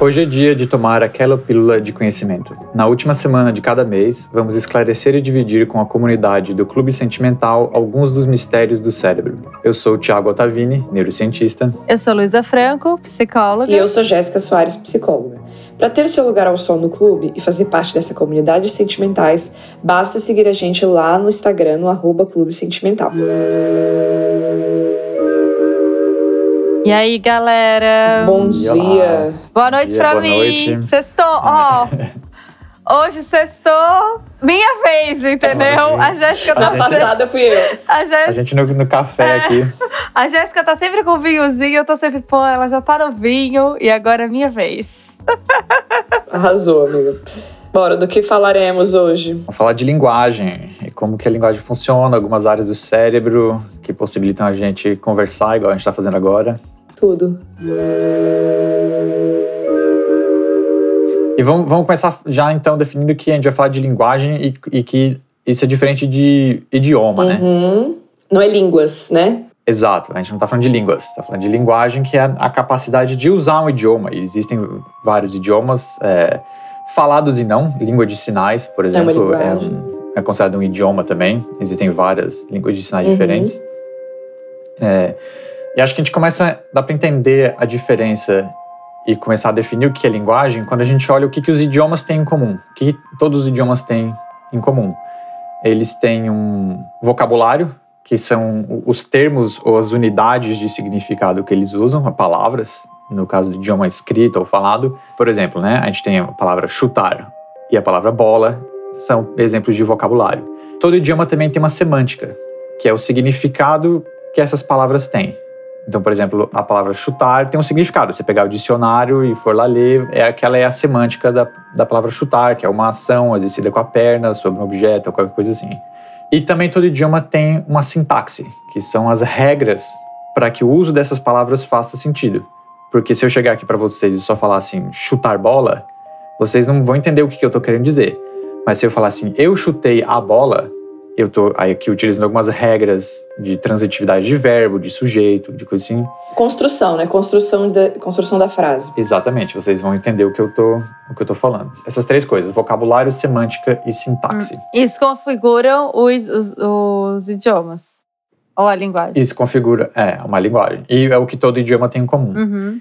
Hoje é dia de tomar aquela pílula de conhecimento. Na última semana de cada mês, vamos esclarecer e dividir com a comunidade do Clube Sentimental alguns dos mistérios do cérebro. Eu sou o Thiago Ottavini, neurocientista. Eu sou Luísa Franco, psicóloga. E eu sou Jéssica Soares, psicóloga. Para ter seu lugar ao sol no clube e fazer parte dessa comunidade de sentimentais, basta seguir a gente lá no Instagram, no arroba Clube Sentimental. E aí, galera? Bom dia. Boa noite dia, pra boa mim. noite. Sextou, ó. Hoje sextou minha vez, entendeu? Hoje A Jéssica a tá Na gente- fazendo. passada fui eu. A A Jéssica, gente no, no café aqui. a Jéssica tá sempre com vinhozinho, eu tô sempre, pô, ela já tá no vinho e agora é minha vez. Arrasou, amiga. Bora, do que falaremos hoje? Vamos falar de linguagem e como que a linguagem funciona, algumas áreas do cérebro que possibilitam a gente conversar, igual a gente está fazendo agora. Tudo. E vamos, vamos começar já então definindo que a gente vai falar de linguagem e, e que isso é diferente de idioma, né? Uhum. Não é línguas, né? Exato, a gente não está falando de línguas, está falando de linguagem, que é a capacidade de usar um idioma. E existem vários idiomas é, falados e não, língua de sinais, por exemplo, é, um- é considerado um idioma também. Existem várias línguas de sinais Uhum. diferentes. É, e acho que a gente começa, dá para entender a diferença e começar a definir o que é linguagem quando a gente olha o que, que os idiomas têm em comum, o que todos os idiomas têm em comum. Eles têm um vocabulário, que são os termos ou as unidades de significado que eles usam, as palavras, no caso do idioma escrito ou falado. Por exemplo, né, a gente tem a palavra chutar e a palavra bola, são exemplos de vocabulário. Todo idioma também tem uma semântica, que é o significado que essas palavras têm. Então, por exemplo, a palavra chutar tem um significado. Você pegar o dicionário e for lá ler, é aquela é a semântica da, da palavra chutar, que é uma ação exercida com a perna sobre um objeto ou qualquer coisa assim. E também todo idioma tem uma sintaxe, que são as regras para que o uso dessas palavras faça sentido. Porque se eu chegar aqui para vocês e só falar assim, chutar bola, vocês não vão entender o que que eu estou querendo dizer. Mas se eu falar assim, eu chutei a bola, eu tô aí aqui utilizando algumas regras de transitividade de verbo, de sujeito, de coisa assim. Construção, né? Construção da, construção da frase. Exatamente, vocês vão entender o que eu tô, o que eu tô falando. Essas três coisas: vocabulário, semântica e sintaxe. Isso configuram os, os, os idiomas. Ou a linguagem. Isso configura, é, uma linguagem. E é o que todo idioma tem em comum. Uhum.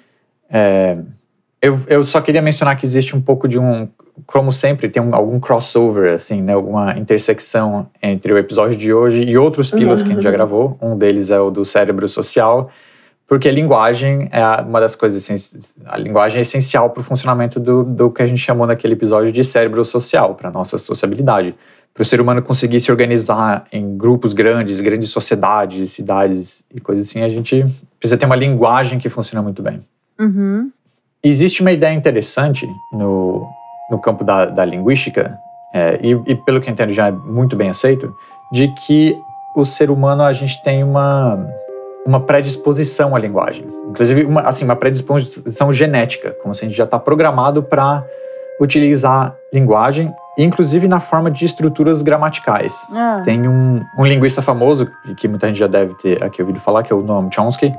Eu, eu só queria mencionar que existe um pouco de um, como sempre, tem um- algum crossover, assim, né? Alguma intersecção entre o episódio de hoje e outros pílulas que a gente já gravou. Um deles é o do cérebro social, porque a linguagem é uma das coisas, a linguagem é essencial para o funcionamento do, do que a gente chamou naquele episódio de cérebro social, para nossa sociabilidade. Para o ser humano conseguir se organizar em grupos grandes, grandes sociedades, cidades e coisas assim, a gente precisa ter uma linguagem que funciona muito bem. Uhum. Existe uma ideia interessante no, no campo da, da linguística, é, e, e pelo que entendo já é muito bem aceito, de que o ser humano a gente tem uma, uma predisposição à linguagem. Inclusive, uma, assim, uma predisposição genética, como se a gente já está programado para utilizar linguagem, inclusive na forma de estruturas gramaticais. Ah. Tem um, um linguista famoso, que muita gente já deve ter aqui ouvido falar, que é o Noam Chomsky.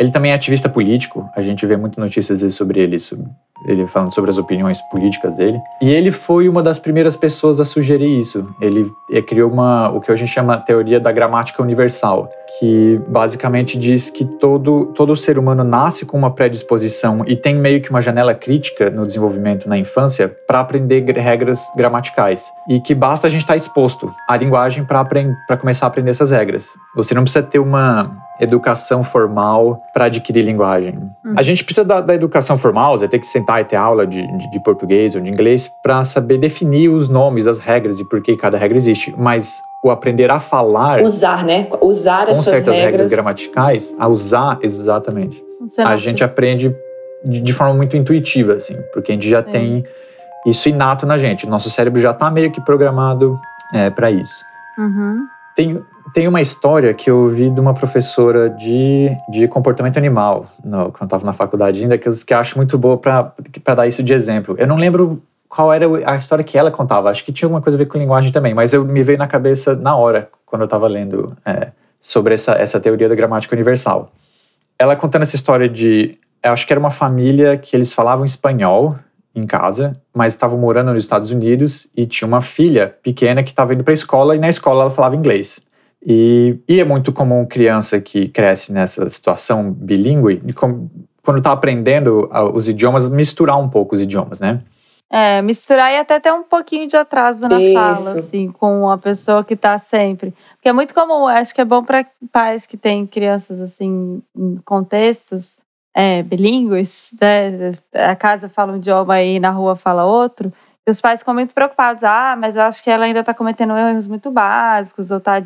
Ele também é ativista político, a gente vê muitas notícias sobre ele, sobre- ele falando sobre as opiniões políticas dele. E ele foi uma das primeiras pessoas a sugerir isso. Ele, eh, criou uma, o que a gente chama teoria da gramática universal, que basicamente diz que todo, todo ser humano nasce com uma predisposição e tem meio que uma janela crítica no desenvolvimento na infância para aprender gr- regras gramaticais. E que basta a gente estar exposto à linguagem para começar a aprender essas regras. Você não precisa ter uma educação formal para adquirir linguagem. A gente precisa da, da educação formal, você tem que sentar e ter aula de, de, de português ou de inglês para saber definir os nomes das regras e por que cada regra existe. Mas o aprender a falar Usar, né? Usar com essas certas regras. regras. gramaticais, a usar exatamente, a gente aprende de, de forma muito intuitiva, assim, porque a gente já Sim. tem isso inato na gente. Nosso cérebro já está meio que programado para isso. Uhum. Tem, tem uma história que eu ouvi de uma professora de, de comportamento animal, no, quando estava na faculdade ainda, que, que eu acho muito boa para dar isso de exemplo. Eu não lembro qual era a história que ela contava. Acho que tinha alguma coisa a ver com linguagem também, mas eu me veio na cabeça na hora, quando eu estava lendo é, sobre essa, essa teoria da gramática universal. Ela contando essa história de. Acho que era uma família que eles falavam espanhol em casa, mas estavam morando nos Estados Unidos e tinha uma filha pequena que estava indo para a escola e na escola ela falava inglês. E, e é muito comum criança que cresce nessa situação bilíngue, quando está aprendendo os idiomas, misturar um pouco os idiomas, né? É, misturar e até ter um pouquinho de atraso na Isso. fala, assim, com a pessoa que está sempre. Porque é muito comum, acho que é bom para pais que têm crianças, assim, em contextos é, bilíngues, né? A casa fala um idioma e na rua fala outro. E os pais ficam muito preocupados. Ah, mas eu acho que ela ainda está cometendo erros muito básicos ou está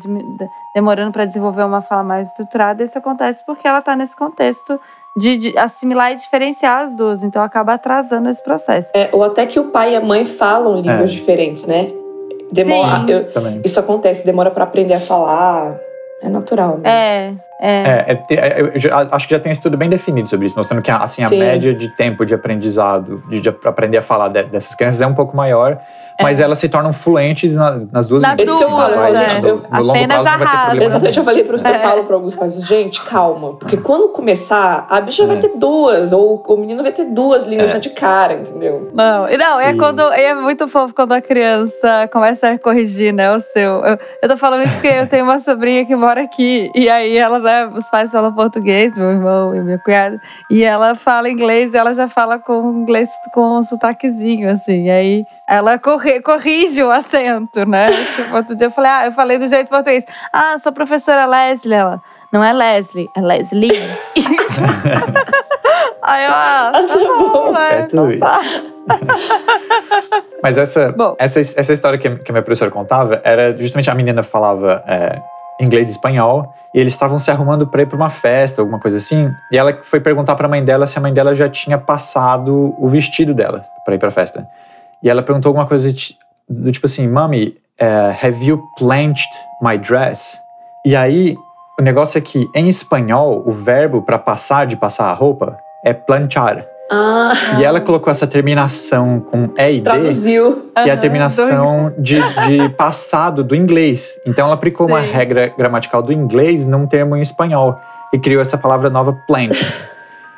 demorando para desenvolver uma fala mais estruturada. Isso acontece porque ela está nesse contexto de, de, assimilar e diferenciar as duas. Então acaba atrasando esse processo. É, ou até que o pai e a mãe falam línguas é. diferentes, né? Demora, Sim. Eu, isso acontece, demora para aprender a falar. É natural. Né? É. É. É, é, é eu acho que já tem estudo bem definido sobre isso, mostrando que assim, a média de tempo de aprendizado, de, de aprender a falar de, dessas crianças é um pouco maior. Mas elas se tornam fluentes na, nas duas nas línguas. Duas, vai, é. no, no longo prazo não vai ter problema. Exatamente, eu falei para é. eu falo para alguns pais, gente, calma, porque quando começar, a bicha vai é. ter duas, ou o menino vai ter duas línguas já de cara, entendeu? Não, não é e... quando é muito fofo quando a criança começa a corrigir, né, o seu. Eu, eu tô falando isso porque eu tenho uma sobrinha que mora aqui, e aí ela, né, os pais falam português, meu irmão e minha cunhada, e ela fala inglês, ela já fala com inglês com um sotaquezinho, assim. E aí ela corri, corrige o acento, né? tipo, outro dia eu falei, ah, eu falei do jeito português. Ah, sou professora Leslie. Ela, não é Leslie, é Leslie. aí eu, ah, tá, tá bom, é tudo isso. Mas essa, essa, essa história que, que a minha professora contava era justamente a menina falava é, inglês e espanhol, e eles estavam se arrumando para ir para uma festa, alguma coisa assim, e ela foi perguntar para a mãe dela se a mãe dela já tinha passado o vestido dela para ir para a festa. E ela perguntou alguma coisa do tipo assim, Mami, uh, have you planched my dress? E aí, o negócio é que em espanhol, o verbo para passar de passar a roupa é planchar. Ah. E ela colocou essa terminação com E e Traduziu. D, que é a terminação de, de passado do inglês. Então ela aplicou Sim. uma regra gramatical do inglês num termo em espanhol e criou essa palavra nova plant.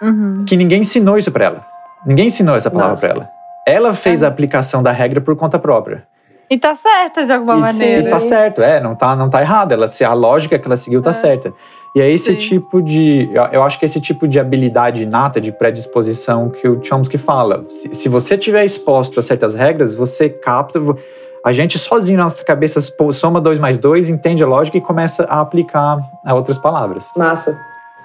Uhum. Que ninguém ensinou isso para ela. Ninguém ensinou essa palavra para ela. Ela fez é. a aplicação da regra por conta própria. E tá certa de alguma e, maneira. E tá certo, é, não tá, não tá errado. Ela, se a lógica que ela seguiu tá é. certa. E é esse Sim. tipo de. Eu acho que esse tipo de habilidade inata, de predisposição que o Chomsky fala. Se, se você tiver exposto a certas regras, você capta. A gente sozinho na nossa cabeça soma dois mais dois, entende a lógica e começa a aplicar a outras palavras. Massa.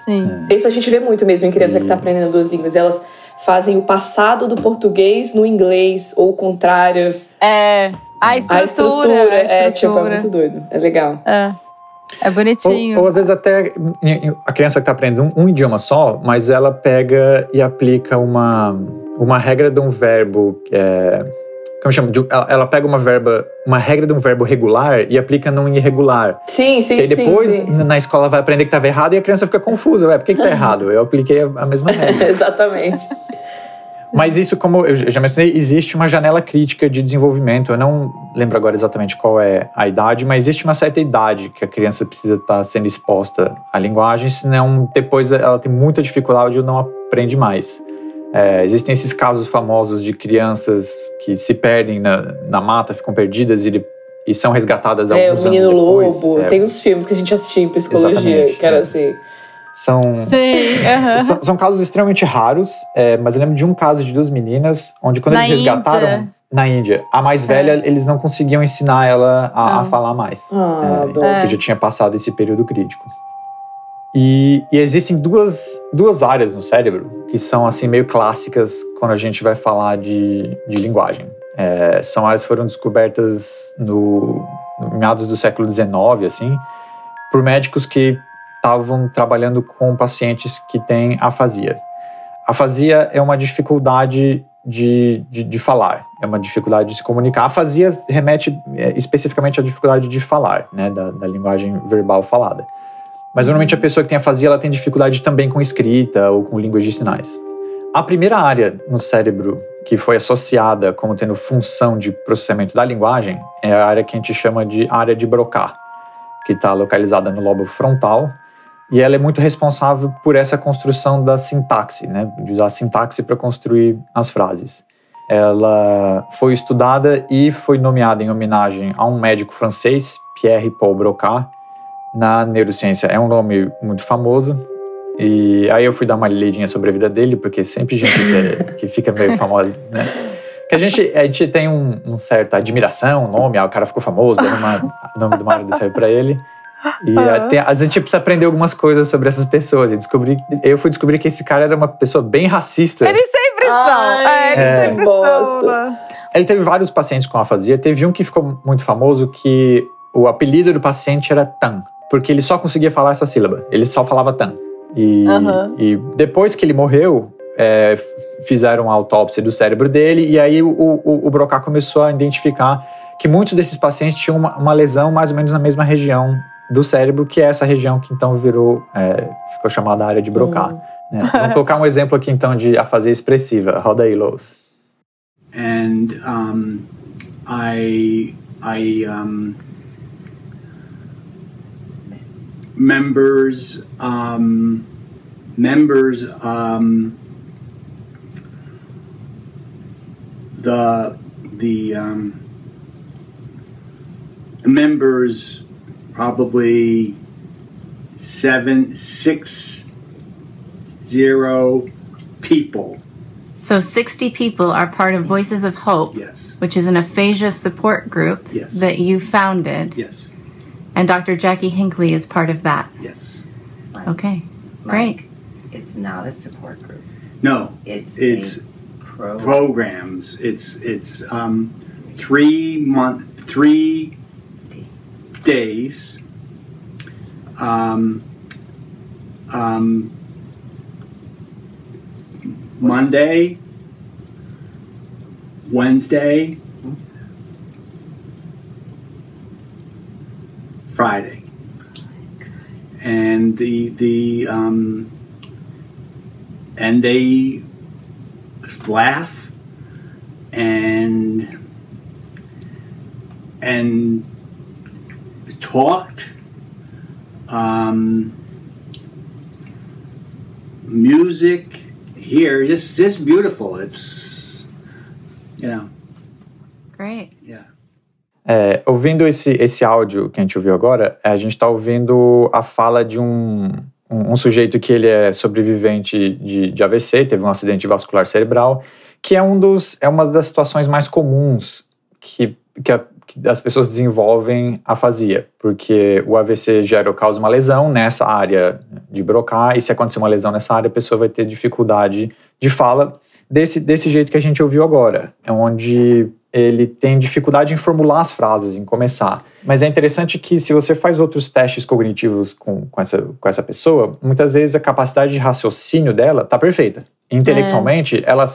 Sim. É. Isso a gente vê muito mesmo em criança e... que tá aprendendo duas línguas. Elas fazem o passado do português no inglês, ou o contrário. É. A estrutura. A estrutura, a estrutura. É, tipo, é muito doido. É legal. É. É bonitinho. Ou, ou, às vezes até a criança que está aprendendo um, um, idioma só, mas ela pega e aplica uma, uma regra de um verbo que é como chama? Ela, ela, pega uma verba, uma regra de um verbo regular e aplica num irregular. Sim, sim, que aí depois sim, sim. na escola vai aprender que estava errado e a criança fica confusa. Ué, por que, que tá errado? Eu apliquei a, a mesma regra. Exatamente. Mas isso, como eu já mencionei, existe uma janela crítica de desenvolvimento. Eu não lembro agora exatamente qual é a idade, mas existe uma certa idade que a criança precisa estar sendo exposta à linguagem, senão depois ela tem muita dificuldade ou não aprende mais. É, existem esses casos famosos de crianças que se perdem na, na mata, ficam perdidas e, e são resgatadas é, alguns anos depois. É, o Menino Lobo. Tem uns filmes que a gente assistiu em psicologia, que era é. assim... São, Sim, uh -huh. são, são, casos extremamente raros, é, mas eu lembro de um caso de duas meninas, onde quando na eles resgataram Índia. na Índia, a mais é. velha, eles não conseguiam ensinar ela a, a falar mais. Ah, é, que já tinha passado esse período crítico. E, e, existem duas, duas áreas no cérebro que são assim meio clássicas quando a gente vai falar de, de linguagem. É, são áreas que foram descobertas no, no meados do século XIX, assim, por médicos que estavam trabalhando com pacientes que têm afasia. Afasia é uma dificuldade de, de, de, falar, é uma dificuldade de se comunicar. A afasia remete é, especificamente à dificuldade de falar, né, da, da linguagem verbal falada. Mas normalmente a pessoa que tem afasia ela tem dificuldade também com escrita ou com línguas de sinais. A primeira área no cérebro que foi associada como tendo função de processamento da linguagem é a área que a gente chama de área de Broca, que está localizada no lobo frontal e ela é muito responsável por essa construção da sintaxe, né? de usar a sintaxe para construir as frases. Ela foi estudada e foi nomeada em homenagem a um médico francês, Pierre Paul Broca, na neurociência. É um nome muito famoso. E aí eu fui dar uma lidinha sobre a vida dele, porque sempre gente que, que fica meio famosa, né? Que a gente, a gente tem um, um certa admiração, o nome, ah, o cara ficou famoso, o nome do marido serve para ele. E uhum. até, a gente precisa aprender algumas coisas sobre essas pessoas. E descobri, eu fui descobrir que esse cara era uma pessoa bem racista. Eles sempre são. É, eles é. sempre são. Ele teve vários pacientes com afasia. Teve um que ficou muito famoso que o apelido do paciente era Tan. Porque ele só conseguia falar essa sílaba. Ele só falava Tan. E, uhum. e depois que ele morreu, é, fizeram a autópsia do cérebro dele. E aí o, o, o Broca começou a identificar que muitos desses pacientes tinham uma, uma lesão mais ou menos na mesma região do cérebro, que é essa região que então virou, é, ficou chamada área de Broca. Hum. Né? Vamos colocar um exemplo aqui então de afasia expressiva. Roda aí, Lois. And um, I, I um, members, um, members, um, the the um, members probably seven, six, zero people. So 60 people are part of Voices of Hope, yes. which is an aphasia support group yes. that you founded. Yes. And Dr. Jackie Hinckley is part of that. Yes. Okay. Great. It's not a support group. No. It's it's pro- programs. It's it's um, three month three days. Um, um, Monday, Wednesday, Friday, and the the um, and they laugh and and talked. Um, music here, just just beautiful. It's you know. Great. Yeah. É, ouvindo esse, esse áudio que a gente ouviu agora, a gente está ouvindo a fala de um, um, um, sujeito que ele é sobrevivente de, de AVC, teve um acidente vascular cerebral, que é, um dos, é uma das situações mais comuns que, que a, que as pessoas desenvolvem afasia, porque o AVC gera ou causa uma lesão nessa área de Broca, e se acontecer uma lesão nessa área, a pessoa vai ter dificuldade de fala desse, desse jeito que a gente ouviu agora, é onde ele tem dificuldade em formular as frases, em começar. Mas é interessante que se você faz outros testes cognitivos com, com, essa, com essa pessoa, muitas vezes a capacidade de raciocínio dela está perfeita. Intelectualmente, é. ela,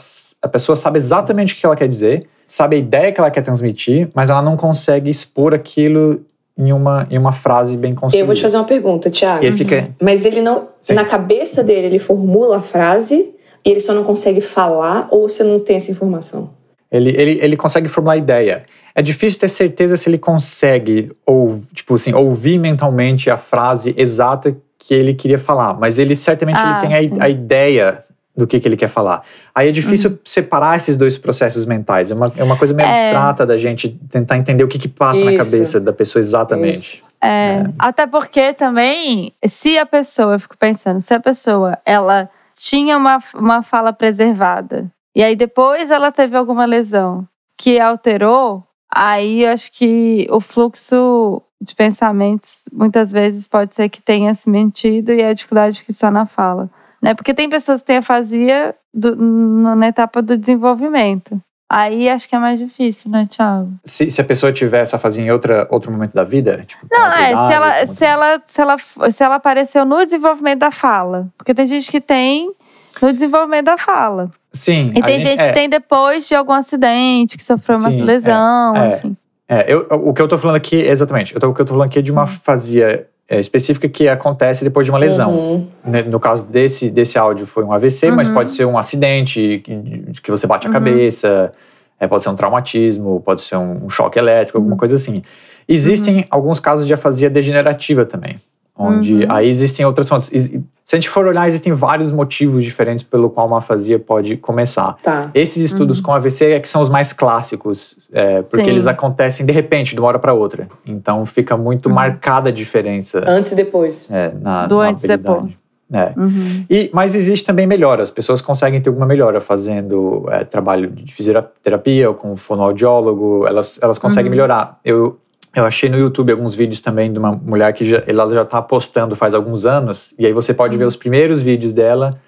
a pessoa sabe exatamente o que ela quer dizer, sabe a ideia que ela quer transmitir, mas ela não consegue expor aquilo em uma, em uma frase bem construída. Eu vou te fazer uma pergunta, Tiago. Ele fica... Mas ele não. Sim. Na cabeça dele, ele formula a frase e ele só não consegue falar, ou você não tem essa informação? Ele, ele, ele consegue formular ideia. É difícil ter certeza se ele consegue ou, tipo assim, ouvir mentalmente a frase exata que ele queria falar, mas ele certamente ah, ele tem a, a, ideia do que, que ele quer falar. Aí é difícil uhum. separar esses dois processos mentais. É uma, é uma coisa meio é. abstrata da gente tentar entender o que, que passa Isso. na cabeça da pessoa exatamente. É, é. Até porque também, se a pessoa, eu fico pensando, se a pessoa ela tinha uma, uma fala preservada e aí depois ela teve alguma lesão que alterou, aí eu acho que o fluxo de pensamentos muitas vezes pode ser que tenha se mentido e a dificuldade que só na fala né? Porque tem pessoas que têm afasia do, na etapa do desenvolvimento. Aí acho que é mais difícil, né, Thiago? Se, se a pessoa tiver essa afasia em outra, outro momento da vida? Tipo, Não, é, se ela, se, ela, se, ela, se ela apareceu no desenvolvimento da fala. Porque tem gente que tem no desenvolvimento da fala. Sim. E tem gente, gente é. que tem depois de algum acidente, que sofreu Sim, uma lesão, é, é, enfim. É, eu, o que eu tô falando aqui, exatamente, eu tô, o que eu tô falando aqui é de uma hum. afasia é, específica que acontece depois de uma lesão. Uhum. Né, No caso desse, desse áudio foi um AVC, mas Uhum. pode ser um acidente que, que você bate a Uhum. cabeça, é, pode ser um traumatismo, pode ser um, um choque elétrico, Uhum. alguma coisa assim. Existem alguns casos de afasia degenerativa também, onde Uhum. aí existem outras fontes. Se a gente for olhar, existem vários motivos diferentes pelo qual uma afasia pode começar. Tá. Esses estudos com AVC é que são os mais clássicos, é, porque Uhum. Sim. eles acontecem de repente, de uma hora para outra. Então fica muito Uhum. marcada a diferença Antes e depois. é, na, Do na antes e habilidade. É. Uhum. E, mas existe também melhora. As pessoas conseguem ter alguma melhora fazendo é, trabalho de fisioterapia ou com fonoaudiólogo. Elas, elas conseguem Uhum. melhorar. Eu, eu achei no YouTube alguns vídeos também de uma mulher que já, ela já está postando faz alguns anos. E aí você pode Uhum. ver os primeiros vídeos dela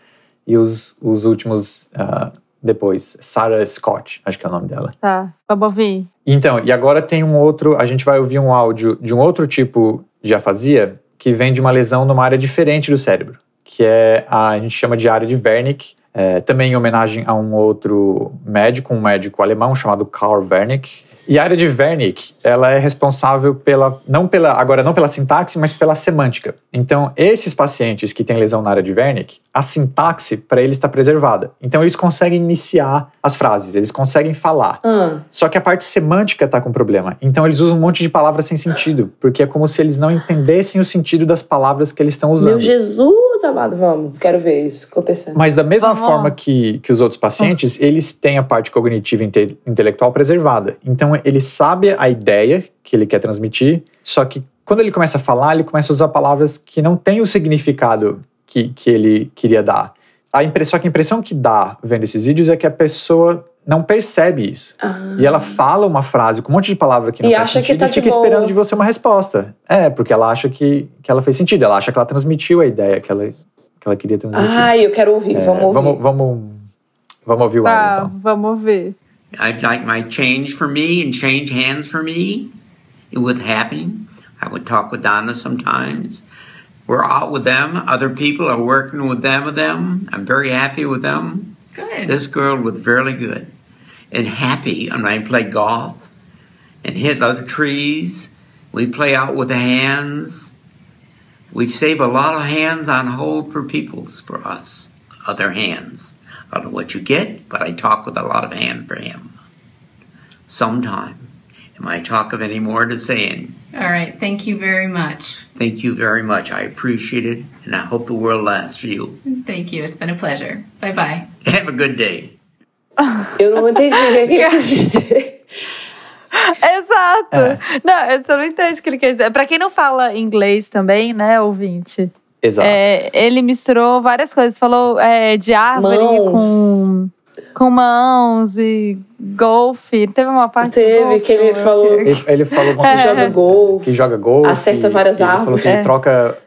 e os, os últimos ah, depois. Sarah Scott, acho que é o nome dela. Tá, vamos ouvir. Então, e agora tem um outro, a gente vai ouvir um áudio de um outro tipo de afasia que vem de uma lesão numa área diferente do cérebro, que é a, a gente chama de área de Wernicke, é, também em homenagem a um outro médico, um médico alemão chamado Karl Wernicke. E a área de Wernicke, ela é responsável pela, não pela, agora não pela sintaxe, mas pela semântica. Então, esses pacientes que têm lesão na área de Wernicke, a sintaxe para eles está preservada. Então, eles conseguem iniciar as frases, eles conseguem falar. Ah, Só que a parte semântica tá com problema. Então eles usam um monte de palavras sem sentido, porque é como se eles não entendessem o sentido das palavras que eles estão usando. meu Jesus amado, vamos. Quero ver isso acontecendo. Mas da mesma Vamos. forma que, que os outros pacientes, eles têm a parte cognitiva e inte- intelectual preservada. Então ele sabe a ideia que ele quer transmitir, só que quando ele começa a falar, ele começa a usar palavras que não têm o significado que, que ele queria dar. A impressão, só que a impressão que dá vendo esses vídeos é que a pessoa não percebe isso. Ah. E ela fala uma frase com um monte de palavra que não E faz acha que sentido tá e de fica boa. esperando de você uma resposta. É, porque ela acha que, que ela fez sentido, ela acha que ela transmitiu a ideia que ela, que ela queria transmitir. Ai, eu quero ouvir. É, vamos ouvir. vamos, vamos, vamos ouvir o áudio Tá, então. vamos ouvir. I'd like my change for me and change hands for me. It would happen. I would talk with Donna sometimes. We're out with them. Other people are working with them with them. I'm very happy with them. Good. This girl was very good and happy when I play golf and hit other trees. We play out with the hands. We save a lot of hands on hold for people's for us, other hands. I don't know what you get, but I talk with a lot of hand for him. Sometime. Am I talk of any more to saying? All right. Thank you very much. Thank you very much. I appreciate it, and I hope the world lasts for you. Thank you. It's been a pleasure. Bye bye. Have a good day. Eu não entendi o que ele quis dizer. Exato. É. Não, você não entende o que ele quer dizer. Pra quem não fala inglês também, né, ouvinte? Exato. É, ele misturou várias coisas. Falou é, de árvore Mãos. com, com mãos e golfe. Teve uma parte Teve golfe, que ele falou Ele, ele falou uma que coisa joga golfe. que joga gol. Acerta várias ele falou árvores. que ele É. troca.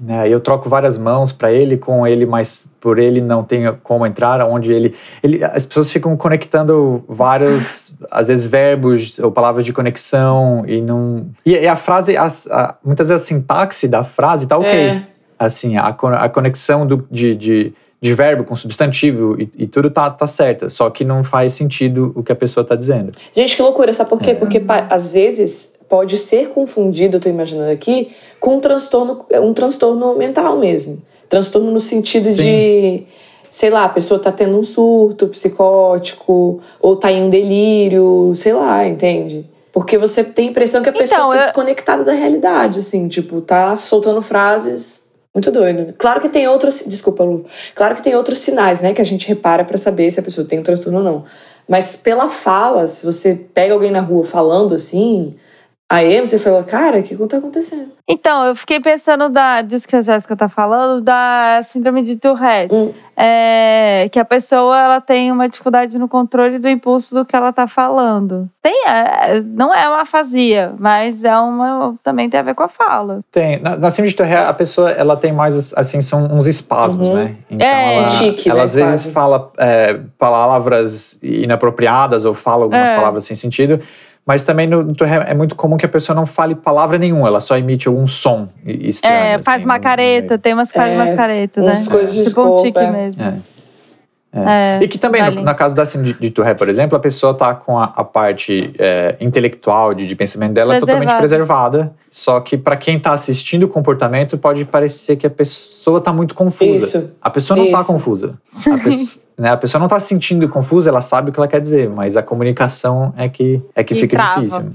Né, eu troco várias mãos para ele com ele, mas por ele não tem como entrar, onde ele, ele. As pessoas ficam conectando vários, às vezes, verbos ou palavras de conexão e não. E, e a frase, as- a- muitas vezes a sintaxe da frase tá ok. É. Assim, a, a conexão do, de, de, de verbo com substantivo e, e tudo tá, tá certa, só que não faz sentido o que a pessoa tá dizendo. Gente, que loucura, sabe É. por quê? Porque pa- às vezes pode ser confundido, eu tô imaginando aqui, com um transtorno, um transtorno mental mesmo. Transtorno no sentido de, sei lá, a pessoa tá tendo um surto psicótico, ou tá em um delírio, sei lá, entende? Porque você tem a impressão que a pessoa Então, tá eu- desconectada da realidade, assim, tipo, tá soltando frases muito doido. Claro que tem outros. Desculpa, Lu. Claro que tem outros sinais, né? Que a gente repara pra saber se a pessoa tem um transtorno ou não. Mas pela fala, se você pega alguém na rua falando assim, aí você fala, cara, o que tá acontecendo? Então, eu fiquei pensando da, disso que a Jéssica tá falando, da síndrome de Tourette. Hum. É, que a pessoa ela tem uma dificuldade no controle do impulso do que ela tá falando. Tem, é, não é uma afasia, mas é uma também tem a ver com a fala. Tem. Na, na síndrome de Tourette, a pessoa ela tem mais, assim, são uns espasmos, Uhum. né? Então, É, ela, tique, ela né, às vezes fala é, palavras inapropriadas ou fala algumas É. palavras sem sentido. Mas também no, é muito comum que a pessoa não fale palavra nenhuma, ela só emite algum som e- estranho. É, faz assim, uma careta, tem umas que faz É, umas caretas, né? coisas de tipo um tique é. mesmo. É. É, e que também, vale. no, na casa da síndrome de, de Tourette, por exemplo, a pessoa tá com a, a parte é, intelectual, de, de pensamento dela totalmente preservada. Só que para quem tá assistindo o comportamento, pode parecer que a pessoa tá muito confusa. Isso. A pessoa não tá Isso. confusa. A, né, a pessoa não tá se sentindo confusa, ela sabe o que ela quer dizer, mas a comunicação é que, é que E fica trava. difícil.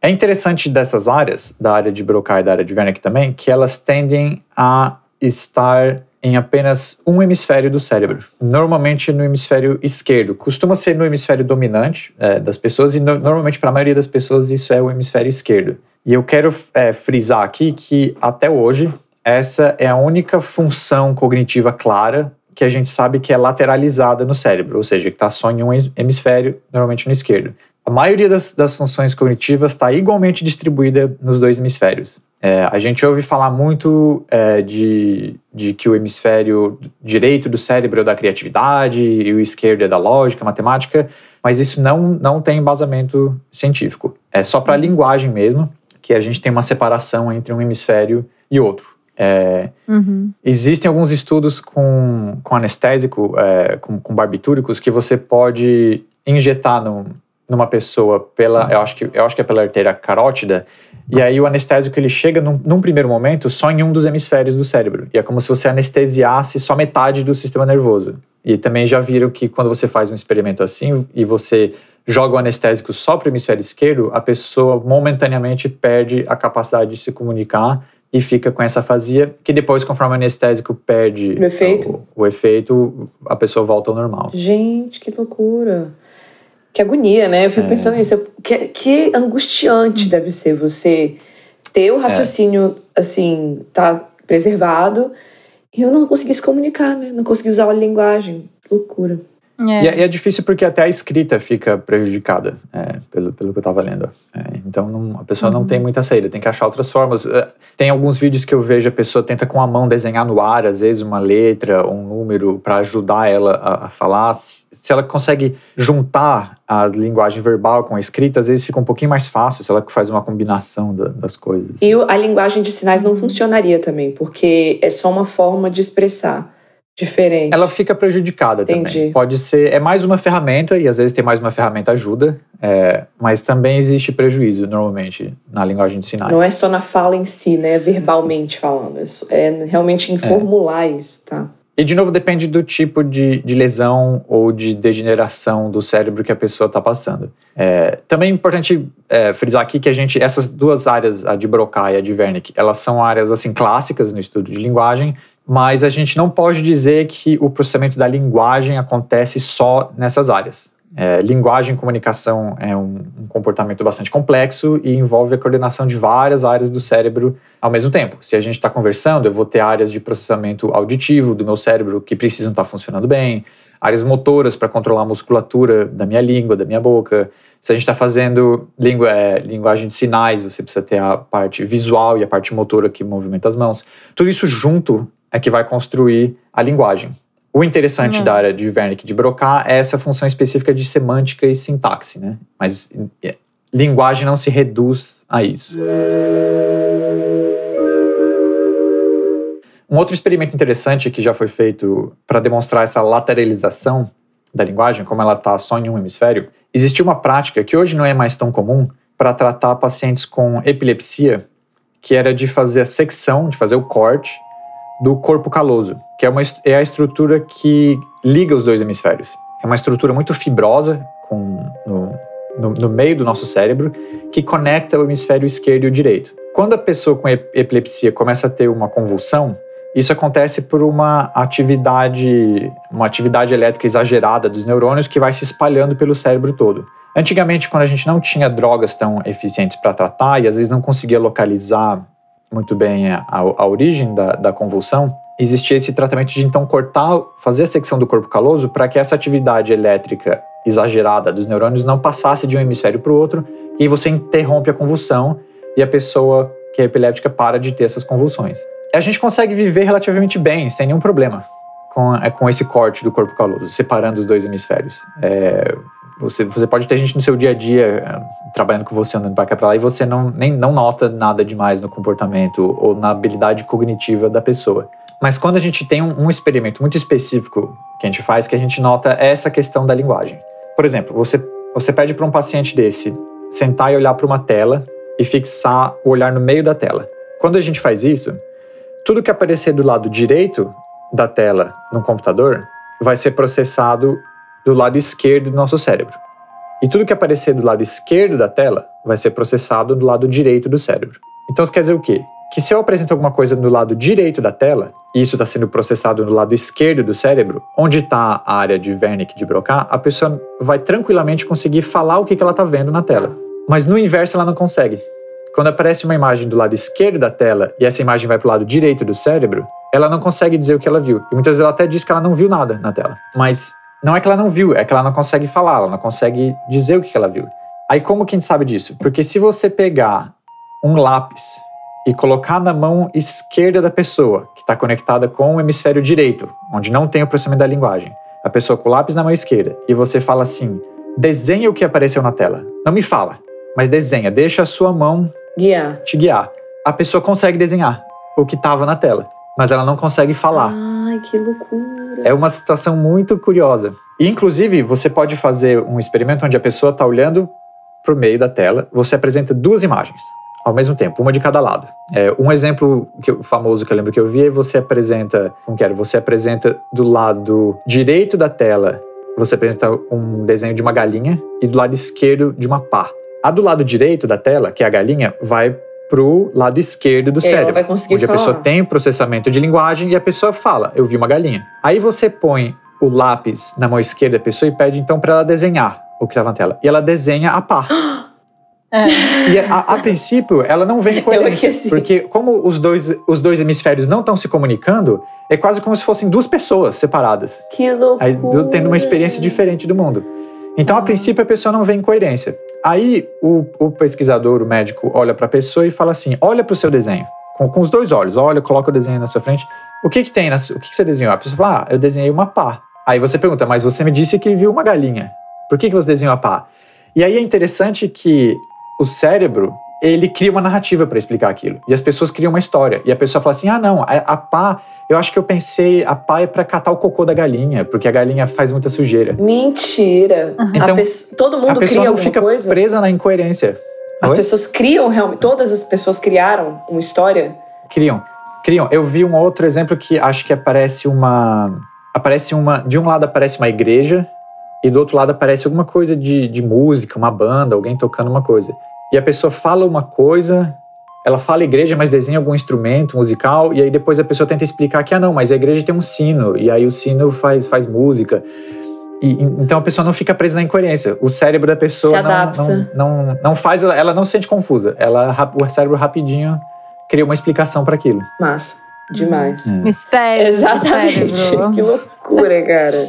É interessante dessas áreas, da área de Broca e da área de Wernicke também, que elas tendem a estar em apenas um hemisfério do cérebro. Normalmente no hemisfério esquerdo. Costuma ser no hemisfério dominante é, das pessoas e no- normalmente para a maioria das pessoas isso é o hemisfério esquerdo. E eu quero é, frisar aqui que até hoje essa é a única função cognitiva clara que a gente sabe que é lateralizada no cérebro, ou seja, que está só em um hemis- hemisfério, normalmente no esquerdo. A maioria das, das funções cognitivas está igualmente distribuída nos dois hemisférios. É, a gente ouve falar muito é, de, de que o hemisfério direito do cérebro é da criatividade e o esquerdo é da lógica, matemática, mas isso não, não tem embasamento científico. É só para a linguagem mesmo que a gente tem uma separação entre um hemisfério e outro. É, Uhum. Existem alguns estudos com, com anestésico, é, com, com barbitúricos, que você pode injetar num- numa pessoa pela, eu acho, que, eu acho que é pela artéria carótida, e aí o anestésico ele chega num, num primeiro momento só em um dos hemisférios do cérebro. E é como se você anestesiasse só metade do sistema nervoso. E também já viram que quando você faz um experimento assim e você joga o anestésico só para o hemisfério esquerdo, a pessoa momentaneamente perde a capacidade de se comunicar e fica com essa afasia, que depois, conforme o anestésico perde O efeito. o, o efeito, a pessoa volta ao normal. Gente, que loucura. Que agonia, né? Eu fico É. pensando nisso. Que, que angustiante deve ser você ter o raciocínio, assim, tá preservado e eu não conseguir se comunicar, né? Não conseguir usar a linguagem. Loucura. É. E, é- e é difícil porque até a escrita fica prejudicada, é, pelo, pelo que eu estava lendo. É, então não- a pessoa não tem muita saída, tem que achar outras formas. É, tem alguns vídeos que eu vejo a pessoa tenta com a mão desenhar no ar, às vezes uma letra ou um número para ajudar ela a, a falar. Se, se ela consegue juntar a linguagem verbal com a escrita, às vezes fica um pouquinho mais fácil se ela faz uma combinação da- das coisas. E a linguagem de sinais não funcionaria também, porque é só uma forma de expressar diferente. Ela fica prejudicada Entendi. também. Pode ser, é mais uma ferramenta, e às vezes ter mais uma ferramenta ajuda, é, mas também existe prejuízo, normalmente, na linguagem de sinais. Não é só na fala em si, né? Verbalmente falando. É É realmente em formular isso, tá? E, de novo, depende do tipo de, de lesão ou de degeneração do cérebro que a pessoa está passando. É, também é importante é, frisar aqui que a gente, essas duas áreas, a de Broca e a de Wernicke, elas são áreas assim clássicas no estudo de linguagem, mas a gente não pode dizer que o processamento da linguagem acontece só nessas áreas. É, linguagem e comunicação é um, um comportamento bastante complexo e envolve a coordenação de várias áreas do cérebro ao mesmo tempo. Se a gente está conversando, eu vou ter áreas de processamento auditivo do meu cérebro que precisam estar funcionando bem, áreas motoras para controlar a musculatura da minha língua, da minha boca. Se a gente está fazendo é, linguagem de sinais, você precisa ter a parte visual e a parte motora que movimenta as mãos. Tudo isso junto é que vai construir a linguagem. O interessante Hum. da área de Wernicke de Broca é essa função específica de semântica e sintaxe, né? Mas é, linguagem não se reduz a isso. Um outro experimento interessante que já foi feito para demonstrar essa lateralização da linguagem, como ela está só em um hemisfério, existiu uma prática que hoje não é mais tão comum para tratar pacientes com epilepsia, que era de fazer a secção, de fazer o corte do corpo caloso, que é, uma, é a estrutura que liga os dois hemisférios. É uma estrutura muito fibrosa com, no, no, no meio do nosso cérebro que conecta o hemisfério esquerdo e o direito. Quando a pessoa com ep- epilepsia começa a ter uma convulsão, isso acontece por uma atividade, uma atividade elétrica exagerada dos neurônios que vai se espalhando pelo cérebro todo. Antigamente, quando a gente não tinha drogas tão eficientes para tratar e às vezes não conseguia localizar muito bem a, a origem da, da convulsão, existia esse tratamento de então cortar, fazer a secção do corpo caloso para que essa atividade elétrica exagerada dos neurônios não passasse de um hemisfério para o outro e você interrompe a convulsão e a pessoa que é epiléptica para de ter essas convulsões. A gente consegue viver relativamente bem, sem nenhum problema, com, é, com esse corte do corpo caloso, separando os dois hemisférios. É, você, você pode ter gente no seu dia a dia eh, trabalhando com você, andando para cá para lá, e você não, nem, não nota nada demais no comportamento ou na habilidade cognitiva da pessoa. Mas quando a gente tem um, um experimento muito específico que a gente faz, que a gente nota essa questão da linguagem. Por exemplo, você, você pede para um paciente desse sentar e olhar para uma tela e fixar o olhar no meio da tela. Quando a gente faz isso, tudo que aparecer do lado direito da tela no computador vai ser processado do lado esquerdo do nosso cérebro. E tudo que aparecer do lado esquerdo da tela vai ser processado do lado direito do cérebro. Então isso quer dizer o quê? Que se eu apresento alguma coisa do lado direito da tela, e isso está sendo processado no lado esquerdo do cérebro, onde está a área de Wernicke de Broca, a pessoa vai tranquilamente conseguir falar o que ela está vendo na tela. Mas no inverso ela não consegue. Quando aparece uma imagem do lado esquerdo da tela e essa imagem vai para o lado direito do cérebro, ela não consegue dizer o que ela viu. E muitas vezes ela até diz que ela não viu nada na tela. Mas não é que ela não viu, é que ela não consegue falar, ela não consegue dizer o que ela viu. Aí como que a gente sabe disso? Porque se você pegar um lápis e colocar na mão esquerda da pessoa, que está conectada com o hemisfério direito, onde não tem o processamento da linguagem, a pessoa com o lápis na mão esquerda, e você fala assim: desenha o que apareceu na tela. Não me fala, mas desenha, deixa a sua mão Guiar. te guiar. A pessoa consegue desenhar o que estava na tela, mas ela não consegue falar. Ai, que loucura. É uma situação muito curiosa. Inclusive, você pode fazer um experimento onde a pessoa está olhando para o meio da tela, você apresenta duas imagens ao mesmo tempo, uma de cada lado. É, um exemplo que famoso que eu lembro que eu vi é você apresenta, como que era? Você apresenta do lado direito da tela, você apresenta um desenho de uma galinha e do lado esquerdo de uma pá. A do lado direito da tela, que é a galinha, vai pro lado esquerdo do Ela cérebro, vai conseguir onde a falar. pessoa tem o processamento de linguagem e a pessoa fala, eu vi uma galinha. Aí você põe o lápis na mão esquerda da pessoa e pede então para ela desenhar o que estava na tela. E ela desenha a pá. É. E a, a princípio, ela não vem em coerência. Porque como os dois, os dois hemisférios não estão se comunicando, é quase como se fossem duas pessoas separadas. Que loucura. Aí, tendo uma experiência diferente do mundo. Então, a princípio, a pessoa não vê em coerência. Aí, o, o pesquisador, o médico, olha para a pessoa e fala assim: olha para o seu desenho. Com, com os dois olhos. Olha, coloca o desenho na sua frente. O que que tem? Na, o que, que você desenhou? A pessoa fala: ah, eu desenhei uma pá. Aí você pergunta: mas você me disse que viu uma galinha. Por que, que você desenhou a pá? E aí é interessante que o cérebro ele cria uma narrativa para explicar aquilo. E as pessoas criam uma história. E a pessoa fala assim: ah, não, a, a pá, eu acho que eu pensei, a pá é para catar o cocô da galinha, porque a galinha faz muita sujeira. Mentira. Então, a pesso- todo a mundo pessoa cria não fica coisa? presa na incoerência. As Oi? pessoas criam realmente. Todas as pessoas criaram uma história. Criam. Criam. Eu vi um outro exemplo que acho que aparece uma. Aparece uma. De um lado aparece uma igreja, e do outro lado aparece alguma coisa de, de música, uma banda, alguém tocando uma coisa. E a pessoa fala uma coisa, ela fala igreja, mas desenha algum instrumento musical, e aí depois a pessoa tenta explicar que, ah, não, mas a igreja tem um sino, e aí o sino faz, faz música. E, então a pessoa não fica presa na incoerência. O cérebro da pessoa Se não, adapta. não, não, não faz, ela não se sente confusa. Ela, o cérebro rapidinho cria uma explicação para aquilo. Massa. Demais. Mistério Exatamente. Que loucura, cara.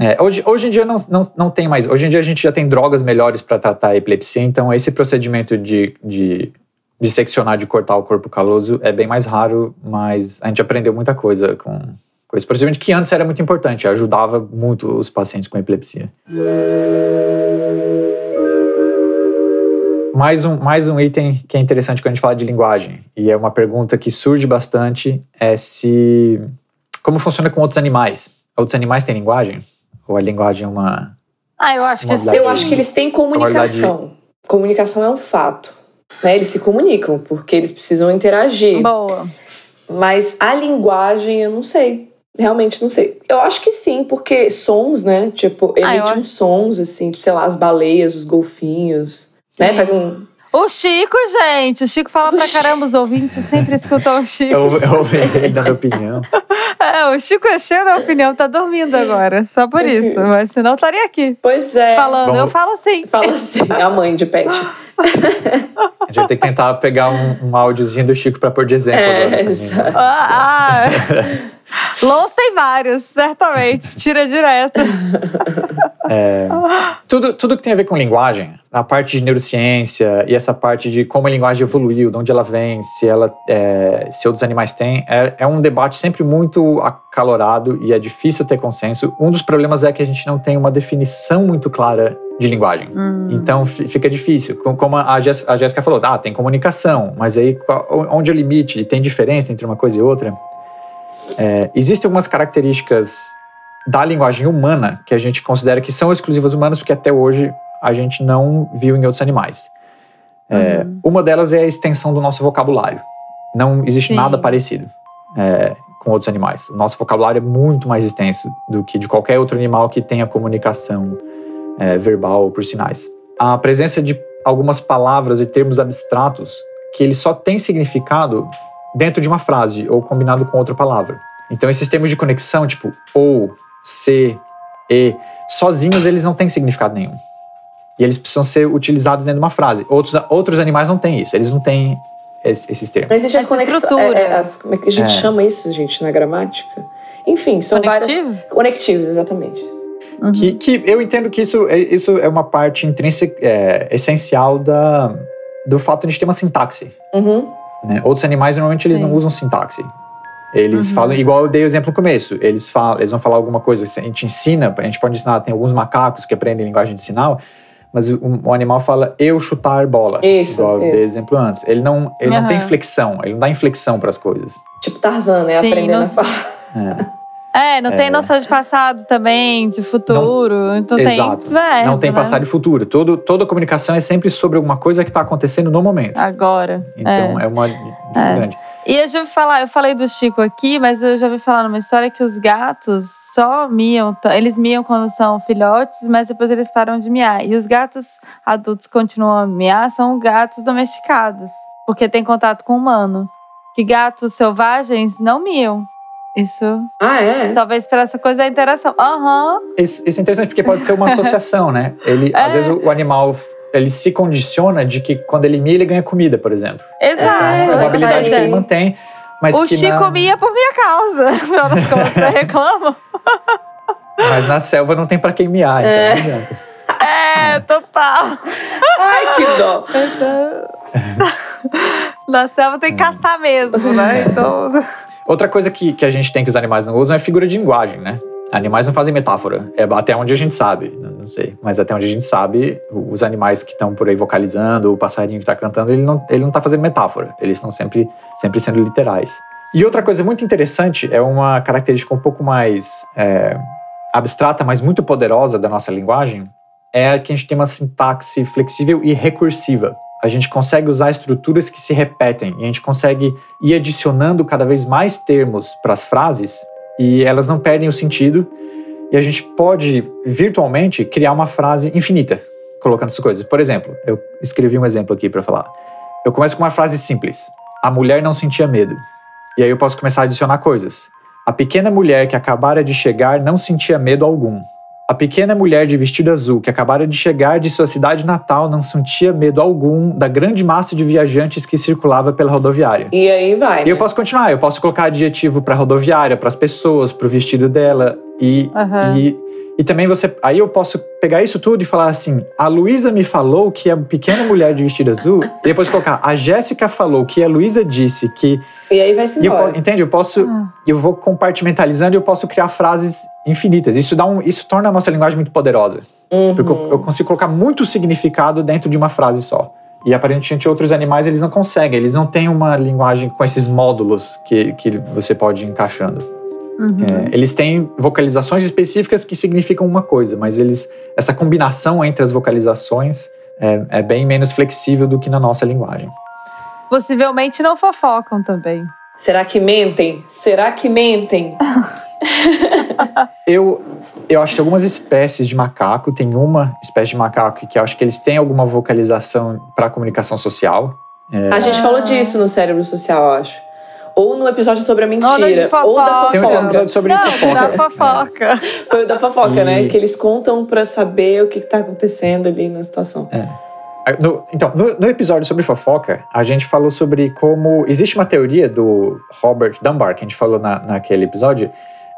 É, hoje, hoje em dia não, não, não tem mais. Hoje em dia a gente já tem drogas melhores para tratar a epilepsia, então esse procedimento de, de, de seccionar, de cortar o corpo caloso é bem mais raro, mas a gente aprendeu muita coisa com, com esse procedimento, que antes era muito importante, ajudava muito os pacientes com epilepsia. Mais um, mais um item que é interessante quando a gente fala de linguagem, e é uma pergunta que surge bastante, é se... Como funciona com outros animais? Outros animais têm linguagem? Ou a linguagem é uma... Ah, eu acho que sim. Eu acho que eles têm comunicação. Comunicação é um fato. Né? Eles se comunicam, porque eles precisam interagir. Boa. Mas a linguagem, eu não sei. Realmente não sei. Eu acho que sim, porque sons, né? Tipo, Ah, eu emite uns sons, assim, sei lá, as baleias, os golfinhos. Né? Faz um. O Chico, gente. O Chico fala pra caramba, os ouvintes sempre escutam o Chico. Eu, eu ouvi ele dando opinião. É, o Chico é cheio da opinião, tá dormindo agora. Só por isso. Mas senão estaria aqui. Pois é. Falando, Vamos- eu falo assim. Fala assim, a mãe de pet. A gente vai ter que tentar pegar um, um áudiozinho do Chico para pôr de exemplo É, agora. também, né? exato. Ah, ah. Lons tem vários, certamente. Tira direto. Tudo, tudo que tem a ver com linguagem, a parte de neurociência e essa parte de como a linguagem evoluiu, de onde ela vem, se ela é, se outros animais têm, é, é um debate sempre muito acalorado e é difícil ter consenso. Um dos problemas é que a gente não tem uma definição muito clara de linguagem. Então fi- fica difícil. Com- Como a Jéssica falou, ah, tem comunicação, mas aí onde é o limite? Tem diferença entre uma coisa e outra? É, existem algumas características da linguagem humana que a gente considera que são exclusivas humanas, porque até hoje a gente não viu em outros animais. É, Uhum. Uma delas é a extensão do nosso vocabulário. Não existe Sim. nada parecido é, com outros animais. O nosso vocabulário é muito mais extenso do que de qualquer outro animal que tenha comunicação é, verbal ou por sinais. A presença de algumas palavras e termos abstratos que eles só têm significado dentro de uma frase ou combinado com outra palavra. Então esses termos de conexão, tipo ou, se, e, sozinhos eles não têm significado nenhum. E eles precisam ser utilizados dentro de uma frase. Outros, outros animais não têm isso, eles não têm es- esses termos. Não existe as conexões. é, é, as- como é que a gente É. chama isso, gente, na gramática? Enfim, são Conectivo? várias. Conectivos, exatamente. Uhum. Que, que eu entendo que isso é, isso é uma parte intrínseca, é, essencial da, do fato de a gente ter uma sintaxe. Uhum. Né? Outros animais normalmente eles Sim. não usam sintaxe. Eles Uhum. falam, igual eu dei o exemplo no começo, eles, falam, eles vão falar alguma coisa que a gente ensina, a gente pode ensinar, tem alguns macacos que aprendem linguagem de sinal, mas o, o animal fala eu chutar bola. Isso, igual eu isso. dei exemplo antes. Ele não, ele não tem flexão, ele não dá inflexão para as coisas. Tipo Tarzan, né? Sim, Aprendendo não- a falar. É. É, não tem noção de passado também, de futuro. Não, Exato. tem verbo, não tem né? passado e futuro. Todo, toda comunicação é sempre sobre alguma coisa que está acontecendo no momento. Agora. Então é. é, uma É. grande. E eu já ouvi falar, eu falei do Chico aqui, mas eu já ouvi falar numa história que os gatos só miam, eles miam quando são filhotes, mas depois eles param de miar. E os gatos adultos continuam a miar são gatos domesticados, porque tem contato com o humano. Que gatos selvagens não miam. Isso, Ah, é? talvez por essa coisa da interação. Aham, Isso, isso é interessante porque pode ser uma associação, né? Ele, É. Às vezes o, o animal ele se condiciona de que quando ele mia, ele ganha comida, por exemplo. exato. Então, é uma habilidade que ele mantém. Mas o que Chico na, mia por minha causa, afinal das contas, eu reclamo. Mas na selva não tem pra quem miar, então É. não adianta. É, total. Ai, que dó. Na selva tem que caçar mesmo, né? Então. Outra coisa que, que a gente tem que os animais não usam é figura de linguagem, né? Animais não fazem metáfora. É até onde a gente sabe, não sei. Mas até onde a gente sabe, os animais que estão por aí vocalizando, o passarinho que está cantando, ele não, ele não tá fazendo metáfora. Eles estão sempre, sempre sendo literais. E outra coisa muito interessante é uma característica um pouco mais é, abstrata, mas muito poderosa da nossa linguagem, é que a gente tem uma sintaxe flexível e recursiva. A gente consegue usar estruturas que se repetem e a gente consegue ir adicionando cada vez mais termos para as frases e elas não perdem o sentido e a gente pode virtualmente criar uma frase infinita colocando essas coisas. Por exemplo, eu escrevi um exemplo aqui para falar. Eu começo com uma frase simples. A mulher não sentia medo. E aí eu posso começar a adicionar coisas. A pequena mulher que acabara de chegar não sentia medo algum. A pequena mulher de vestido azul que acabara de chegar de sua cidade natal não sentia medo algum da grande massa de viajantes que circulava pela rodoviária. E aí vai. E eu né? posso continuar, eu posso colocar adjetivo para rodoviária, para as pessoas, para o vestido dela e, Aham. e e também você, aí eu posso pegar isso tudo e falar assim: a Luísa me falou que a pequena mulher de vestido azul, e depois colocar a Jéssica falou que a Luísa disse que E aí vai-se e eu, embora. po- entende? Eu posso, Ah. eu vou compartimentalizando e eu posso criar frases infinitas. Isso dá um, isso torna a nossa linguagem muito poderosa, Uhum. porque eu, eu consigo colocar muito significado dentro de uma frase só. E aparentemente outros animais eles não conseguem, eles não têm uma linguagem com esses módulos que, que você pode ir encaixando. Uhum. É, eles têm vocalizações específicas que significam uma coisa, mas eles essa combinação entre as vocalizações é, é bem menos flexível do que na nossa linguagem. Possivelmente não fofocam também. Será que mentem? Será que mentem? Eu, eu acho que algumas espécies de macaco, tem uma espécie de macaco que eu acho que eles têm alguma vocalização para comunicação social. É, A gente falou disso no cérebro social, eu acho. Ou no episódio sobre a mentira. Ou da fofoca. tem, tem um episódio sobre não, fofoca. da fofoca. Foi o da fofoca, E- né? Que eles contam pra saber o que, que tá acontecendo ali na situação. Ah, no- então, no, no episódio sobre fofoca, a gente falou sobre como. Existe uma teoria do Robert Dunbar, que a gente falou na, naquele episódio.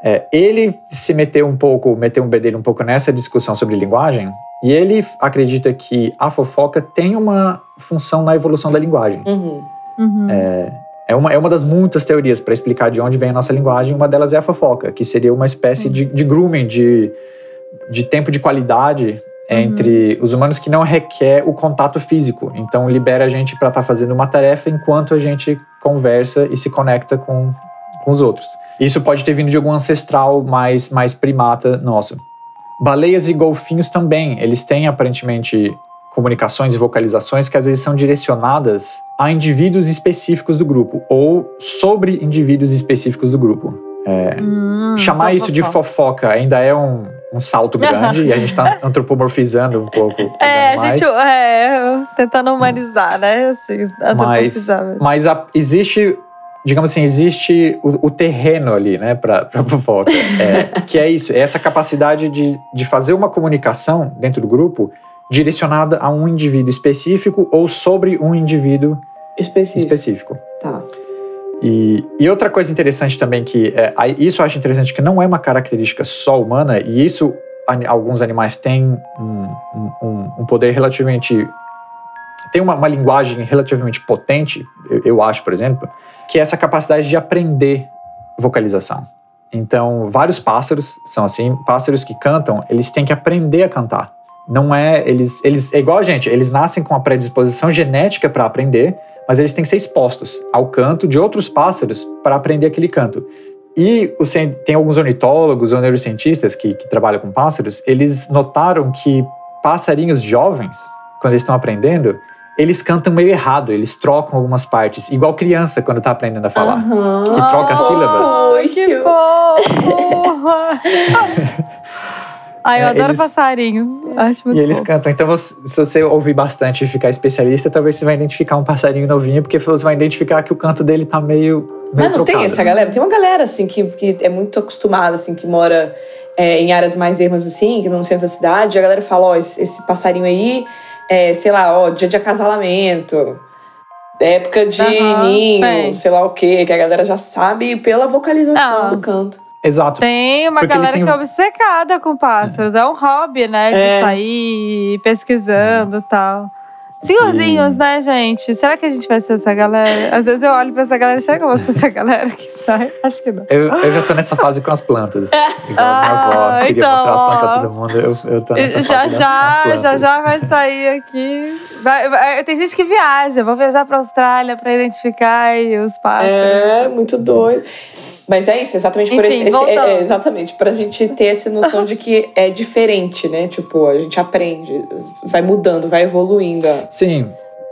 É, ele se meteu um pouco, meteu um bedelho um pouco nessa discussão sobre linguagem, e ele acredita que a fofoca tem uma função na evolução da linguagem. Uhum. Uhum. É uma, é uma das muitas teorias para explicar de onde vem a nossa linguagem. Uma delas é a fofoca, que seria uma espécie de, de grooming, de, de tempo de qualidade entre os humanos que não requer o contato físico. Então, libera a gente para estar fazendo uma tarefa enquanto a gente conversa e se conecta com com os outros. Isso pode ter vindo de algum ancestral mais, mais primata nosso. Baleias e golfinhos também, eles têm aparentemente comunicações e vocalizações que às vezes são direcionadas a indivíduos específicos do grupo ou sobre indivíduos específicos do grupo. É, Hum, chamar isso de fofoca. fofoca ainda é um, um salto grande e a gente está antropomorfizando um pouco. É, a gente é, tentando humanizar, né? Assim, mas, mas a- existe, digamos assim, existe o, o terreno ali, né, para fofoca. É, que é isso, é essa capacidade de, de fazer uma comunicação dentro do grupo direcionada a um indivíduo específico ou sobre um indivíduo Específico. específico. Tá. E, e outra coisa interessante também que é, isso eu acho interessante que não é uma característica só humana e isso alguns animais têm um, um- um- um poder relativamente tem uma, uma linguagem relativamente potente eu, eu acho por exemplo que é essa capacidade de aprender vocalização então vários pássaros são assim pássaros que cantam eles têm que aprender a cantar não é eles eles é igual a gente eles nascem com a predisposição genética para aprender mas eles têm que ser expostos ao canto de outros pássaros para aprender aquele canto. E tem alguns ornitólogos ou neurocientistas que, que trabalham com pássaros, eles notaram que passarinhos jovens, quando eles estão aprendendo, eles cantam meio errado, eles trocam algumas partes, igual criança quando está aprendendo a falar. Aham. Que troca sílabas. Ai, que Ai, eu É, adoro eles- passarinho. Acho muito E eles cantam. Então, você- se você ouvir bastante e ficar especialista, talvez você vai identificar um passarinho novinho, porque você vai identificar que o canto dele tá meio, meio Mas não trocado. tem essa galera? Tem uma galera, assim, que, que é muito acostumada, assim, que mora é, em áreas mais ermas, assim, que não no centro da cidade. E a galera fala, ó, esse, esse passarinho aí, é, sei lá, ó, dia de acasalamento, época de Aham, ninho, sei lá o quê, que a galera já sabe pela vocalização Ah. do canto. Exato. Tem uma Porque galera têm- que é obcecada com pássaros. É um hobby, né? De É. sair pesquisando e tal. Senhorzinhos, né, gente? Será que a gente vai ser essa galera? Às vezes eu olho pra essa galera e será que eu vou ser essa galera que sai? Acho que não. Eu, eu já tô nessa fase com as plantas. Igual a minha avó Ah, queria então, mostrar as plantas pra todo mundo. Eu, eu tô nessa já fase já, já já vai sair aqui. Vai- vai- tem gente que viaja, vou viajar pra Austrália pra identificar aí os pássaros. É, muito doido. Mas é isso, exatamente por Enfim, esse. esse- é, é, exatamente, pra gente ter essa noção de que é diferente, né? Tipo, a gente aprende, vai mudando, vai evoluindo. Sim,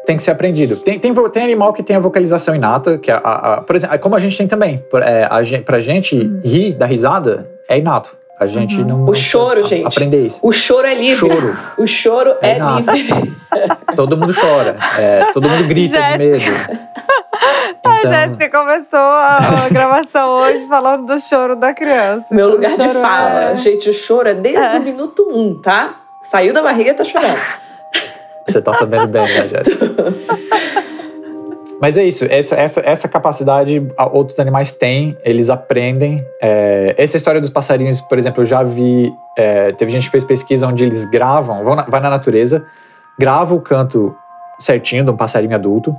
tem que ser aprendido. Tem, tem, tem animal que tem a vocalização inata, que a, a- a- por exemplo, como a gente tem também. Por- É, a gente, pra gente rir, dar risada, é inato. A gente não. O não choro, gente. Aprender isso. O choro é livre. Choro. O choro É é, livre. Todo mundo chora. é, todo mundo grita de medo. A Então, Jéssica começou a, a gravação hoje falando do choro da criança. Meu lugar de fala. é- Gente, o choro é desde É. o minuto um, tá? Saiu da barriga e tá chorando. Você tá sabendo bem, né, Jéssica? Mas é isso, essa, essa, essa capacidade outros animais têm, eles aprendem. É, essa história dos passarinhos, por exemplo, eu já vi. é, teve gente que fez pesquisa onde eles gravam, vão na- vai na natureza, grava o canto certinho de um passarinho adulto,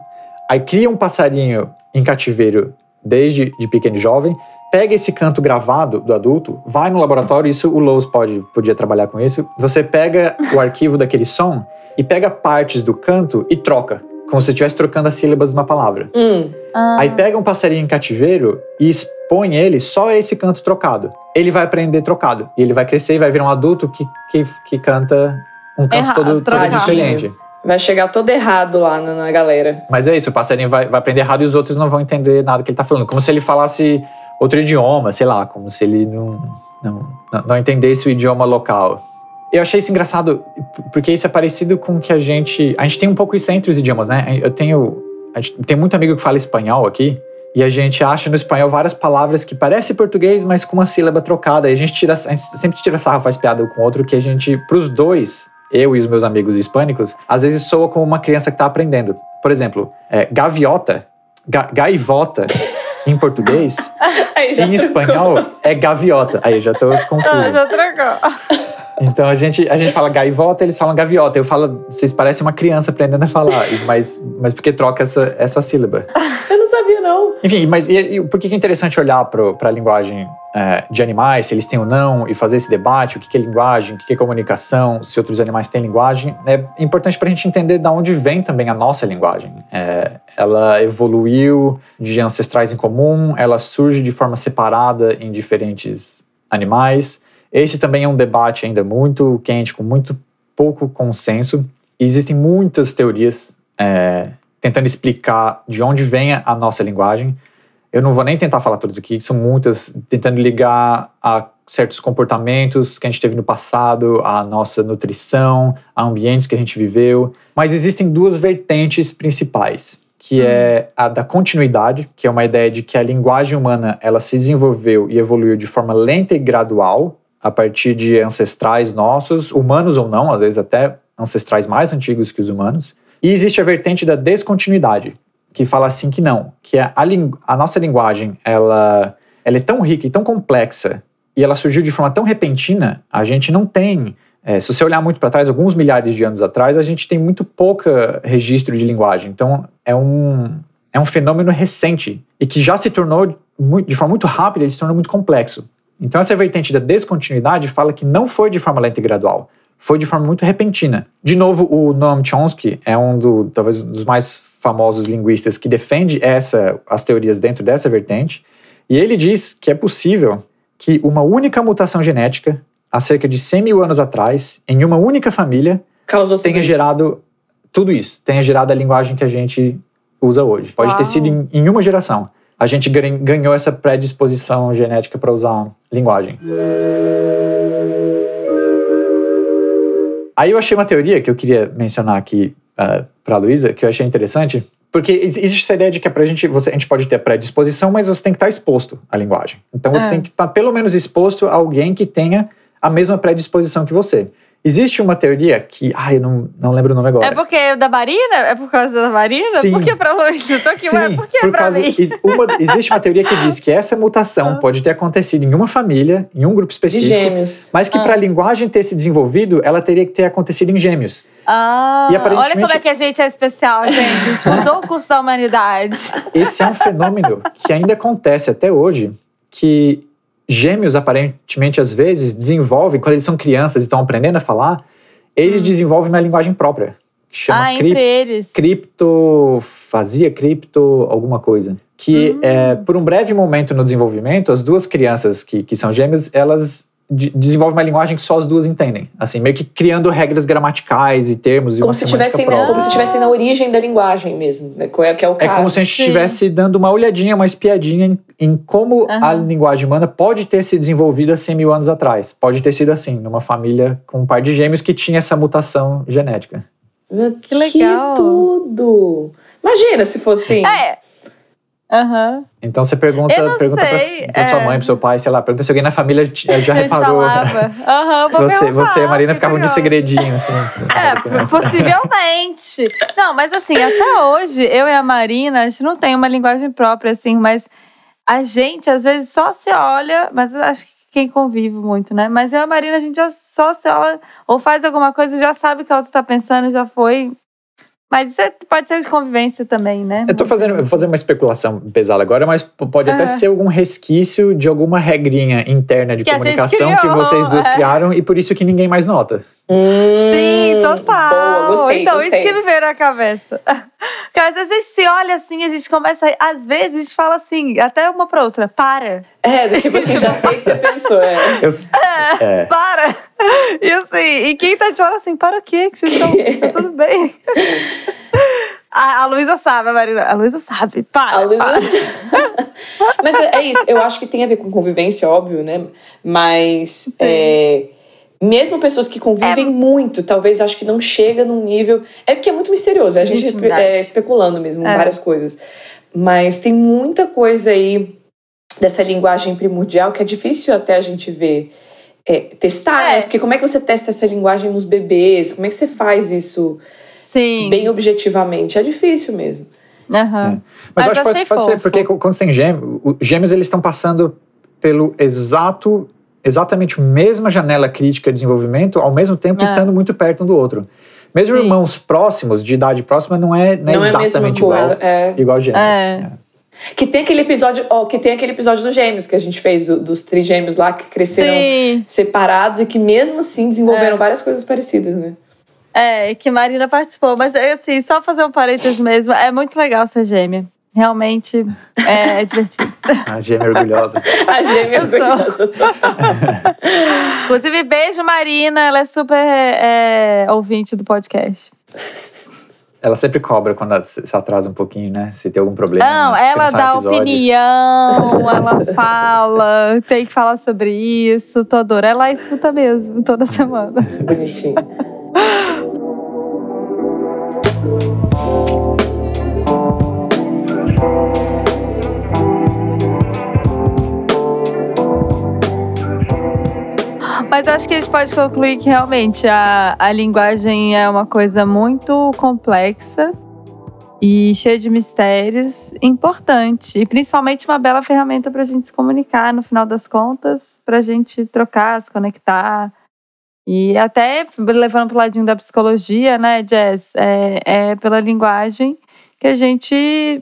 aí cria um passarinho em cativeiro desde de pequeno e jovem, pega esse canto gravado do adulto, vai no laboratório, isso o Lowe's pode, podia trabalhar com isso. Você pega o arquivo daquele som e pega partes do canto e troca, como se estivesse trocando as sílabas de uma palavra. Hum, Ah, Aí pega um passarinho em cativeiro e expõe ele só a esse canto trocado. Ele vai aprender trocado. E ele vai crescer e vai virar um adulto que, que, que canta um canto Errado, todo, todo diferente. Vai chegar todo errado lá na, na galera. Mas é isso, o passarinho vai, vai aprender errado e os outros não vão entender nada que ele tá falando. Como se ele falasse outro idioma, sei lá, como se ele não, não, não- entendesse o idioma local. Eu achei isso engraçado, porque isso é parecido com que a gente. A gente tem um pouco isso entre os idiomas, né? Eu tenho. A gente tem muito amigo que fala espanhol aqui. E a gente acha no espanhol várias palavras que parecem português, mas com uma sílaba trocada. E a gente, tira, a gente sempre tira sarro, faz piada com outro, que a gente, pros dois, eu e os meus amigos hispânicos, às vezes soa como uma criança que tá aprendendo. Por exemplo, é, gaviota, ga- gaivota em português, em espanhol é gaviota. Aí eu já tô ah, confuso. já trocou. Então a gente, a gente fala gaivota, eles falam gaviota. Eu falo, vocês parecem uma criança aprendendo a falar, mas, mas porque troca essa, essa sílaba. Eu não sabia, não. Enfim, mas e, e por que é interessante olhar para a linguagem é, de animais, se eles têm ou não, e fazer esse debate, o que é linguagem, o que é comunicação, se outros animais têm linguagem? É importante para a gente entender de onde vem também a nossa linguagem. É, ela evoluiu de ancestrais em comum, ela surge de forma separada em diferentes animais. Esse também é um debate ainda muito quente, com muito pouco consenso. E existem muitas teorias é, tentando explicar de onde vem a nossa linguagem. Eu não vou nem tentar falar todas aqui, são muitas, tentando ligar a certos comportamentos que a gente teve no passado, a nossa nutrição, a ambientes que a gente viveu. Mas existem duas vertentes principais, que é a da continuidade, que é uma ideia de que a linguagem humana ela se desenvolveu e evoluiu de forma lenta e gradual a partir de ancestrais nossos, humanos ou não, às vezes até ancestrais mais antigos que os humanos. E existe a vertente da descontinuidade, que fala assim que não, que a, a nossa linguagem ela, ela é tão rica e tão complexa e ela surgiu de forma tão repentina, a gente não tem é, se você olhar muito para trás, alguns milhares de anos atrás, a gente tem muito pouca registro de linguagem. Então, é um, é um fenômeno recente e que já se tornou, de forma muito rápida, ele se tornou muito complexo. Então, essa vertente da descontinuidade fala que não foi de forma lenta e gradual, foi de forma muito repentina. De novo, o Noam Chomsky é um do, talvez dos mais famosos linguistas que defende essa, as teorias dentro dessa vertente, e ele diz que é possível que uma única mutação genética, há cerca de 100 mil anos atrás, em uma única família, Causou tenha tudo isso. gerado tudo isso, tenha gerado a linguagem que a gente usa hoje. Pode ter Uau. sido em, em uma geração. A gente gan- ganhou essa predisposição genética para usar linguagem. Aí eu achei uma teoria que eu queria mencionar aqui para a Luísa, que eu achei interessante, porque ex- existe essa ideia de que é pra gente, você, a gente pode ter predisposição, mas você tem que estar exposto à linguagem. Então você É. tem que estar pelo menos exposto a alguém que tenha a mesma predisposição que você. Existe uma teoria que, ai, eu não, não lembro o nome agora. É porque é da Marina? É por causa da Marina? Sim. Por que pra Luiz? Eu tô aqui, mas por que por pra causa- mim? uma- existe uma teoria que diz que essa mutação pode ter acontecido em uma família, em um grupo De específico, gêmeos. mas que Ah. para a linguagem ter se desenvolvido, ela teria que ter acontecido em gêmeos. Ah, E olha aparentemente- como é que a gente é especial, gente. A gente mudou o curso da humanidade. Esse é um fenômeno que ainda acontece até hoje, que gêmeos aparentemente às vezes desenvolvem, quando eles são crianças e estão aprendendo a falar, eles desenvolvem uma linguagem própria, que chama Hum. ah, cri- entre eles. criptofasia, cripto, alguma coisa. Que é, por um breve momento no desenvolvimento, as duas crianças que, que são gêmeas, elas de- desenvolvem uma linguagem que só as duas entendem. Assim, meio que criando regras gramaticais e termos e Como uma se, tivessem, própria. como se estivessem na origem da linguagem mesmo, né? que é que é o É caso. como se a gente Sim. estivesse dando uma olhadinha, uma espiadinha em, em como a Aham. linguagem humana pode ter se desenvolvido há 100 mil anos atrás. Pode ter sido assim, numa família com um par de gêmeos que tinha essa mutação genética. Que legal. tudo! Imagina se fosse assim. É. Aham. Então você pergunta, pergunta pra, sei, pra sua é. mãe, pro seu pai, sei lá, pergunta se alguém na família t- já reparou. falava. Aham, vou você, você e a Marina ficavam de segredinho, assim. É, possivelmente. Não, mas assim, até hoje, eu e a Marina, a gente não tem uma linguagem própria, assim, mas a gente, às vezes, só se olha, mas acho que quem convive muito, né? Mas eu e a Marina, a gente já só se olha, ou faz alguma coisa, já sabe o que a outra tá pensando, já foi. Mas é- pode ser de convivência também, né? Eu tô fazendo, vou fazer uma especulação pesada agora, mas pode até É. ser algum resquício de alguma regrinha interna de Que comunicação que vocês duas é. criaram e por isso que ninguém mais nota. Hum, Sim, total. Boa, gostei, então, gostei. isso que me veio na cabeça. Porque às vezes a gente se olha assim, a gente começa. a- Às vezes a gente fala assim, até uma pra outra, para. É, do tipo assim, já sei o que você pensou. É. Eu, é. Para! E assim, e quem tá de fora assim, para o quê? Que vocês estão. Tá tudo bem? A, a Luísa sabe, a Marina. A Luísa sabe, para. A Luísa-. Mas é é isso, eu acho que tem a ver com convivência, óbvio, né? Mas é, mesmo pessoas que convivem muito, talvez acho que não chega num nível. É porque é muito misterioso, é a gente é, especulando mesmo É. várias coisas. Mas tem muita coisa aí dessa linguagem primordial que é difícil até a gente ver. é, testar, É. né? Porque como é que você testa essa linguagem nos bebês? Como é que você faz isso Sim. bem objetivamente? É difícil mesmo. Aham. Mas, Mas eu acho que pode, pode ser, porque quando você tem gêmeos, o- gêmeos eles estão passando pelo exato exatamente a mesma janela crítica de desenvolvimento, ao mesmo tempo É. estando muito perto um do outro. Mesmo Sim. irmãos próximos, de idade próxima, não é, não é Não é exatamente coisa. igual, É. igual gêmeos. É. Que tem aquele episódio, ó, que tem aquele episódio dos gêmeos que a gente fez, do- dos trigêmeos lá que cresceram Sim. separados e que mesmo assim desenvolveram É. várias coisas parecidas, né? É, que Marina participou. Mas, assim, só fazer um parênteses mesmo. É muito legal ser gêmea. Realmente é, é divertido. A gêmea orgulhosa. A gêmea sou. orgulhosa. Inclusive, beijo, Marina. Ela é super é, ouvinte do podcast. Ela sempre cobra quando se se atrasa um pouquinho, né? Se tem algum problema. Não, ela sai dá episódio. opinião, ela fala, tem que falar sobre isso, tô adorando. Ela escuta mesmo toda semana. Bonitinho. Mas acho que a gente pode concluir que realmente a, a linguagem é uma coisa muito complexa e cheia de mistérios, importante. E principalmente uma bela ferramenta para a gente se comunicar, no final das contas, para a gente trocar, se conectar. E até levando para o ladinho da psicologia, né, Jess? É, é pela linguagem que a gente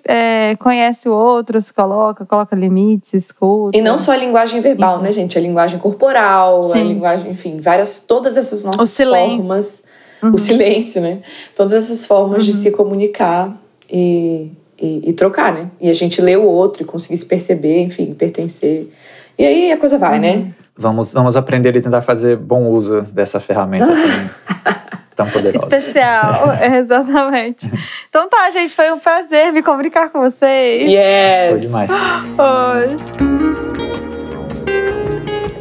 é, conhece o outro, se coloca, coloca limites, escuta. E não só a linguagem verbal, né, gente? A linguagem corporal, a Sim. linguagem, enfim, várias, todas essas nossas O silêncio. formas. Uhum. O silêncio, né? Todas essas formas de Uhum. se comunicar e, e, e trocar, né? E a gente ler o outro e conseguir se perceber, enfim, pertencer. E aí a coisa vai, Uhum. né? Vamos, vamos aprender e tentar fazer bom uso dessa ferramenta tão, tão poderosa. Especial, exatamente. Então tá, gente, foi um prazer me comunicar com vocês Yes! Foi demais. hoje.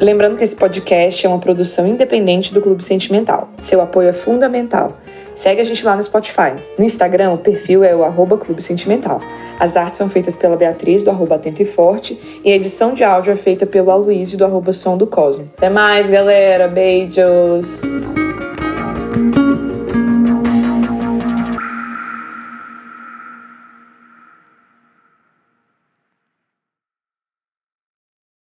Lembrando que esse podcast é uma produção independente do Clube Sentimental. Seu apoio é fundamental. Segue a gente lá no Spotify. No Instagram, o perfil é o arroba Clube Sentimental. As artes são feitas pela Beatriz, do arroba Atento e Forte, e a edição de áudio é feita pelo Aloysio, do arroba Som do Cosmo. Até mais, galera. Beijos!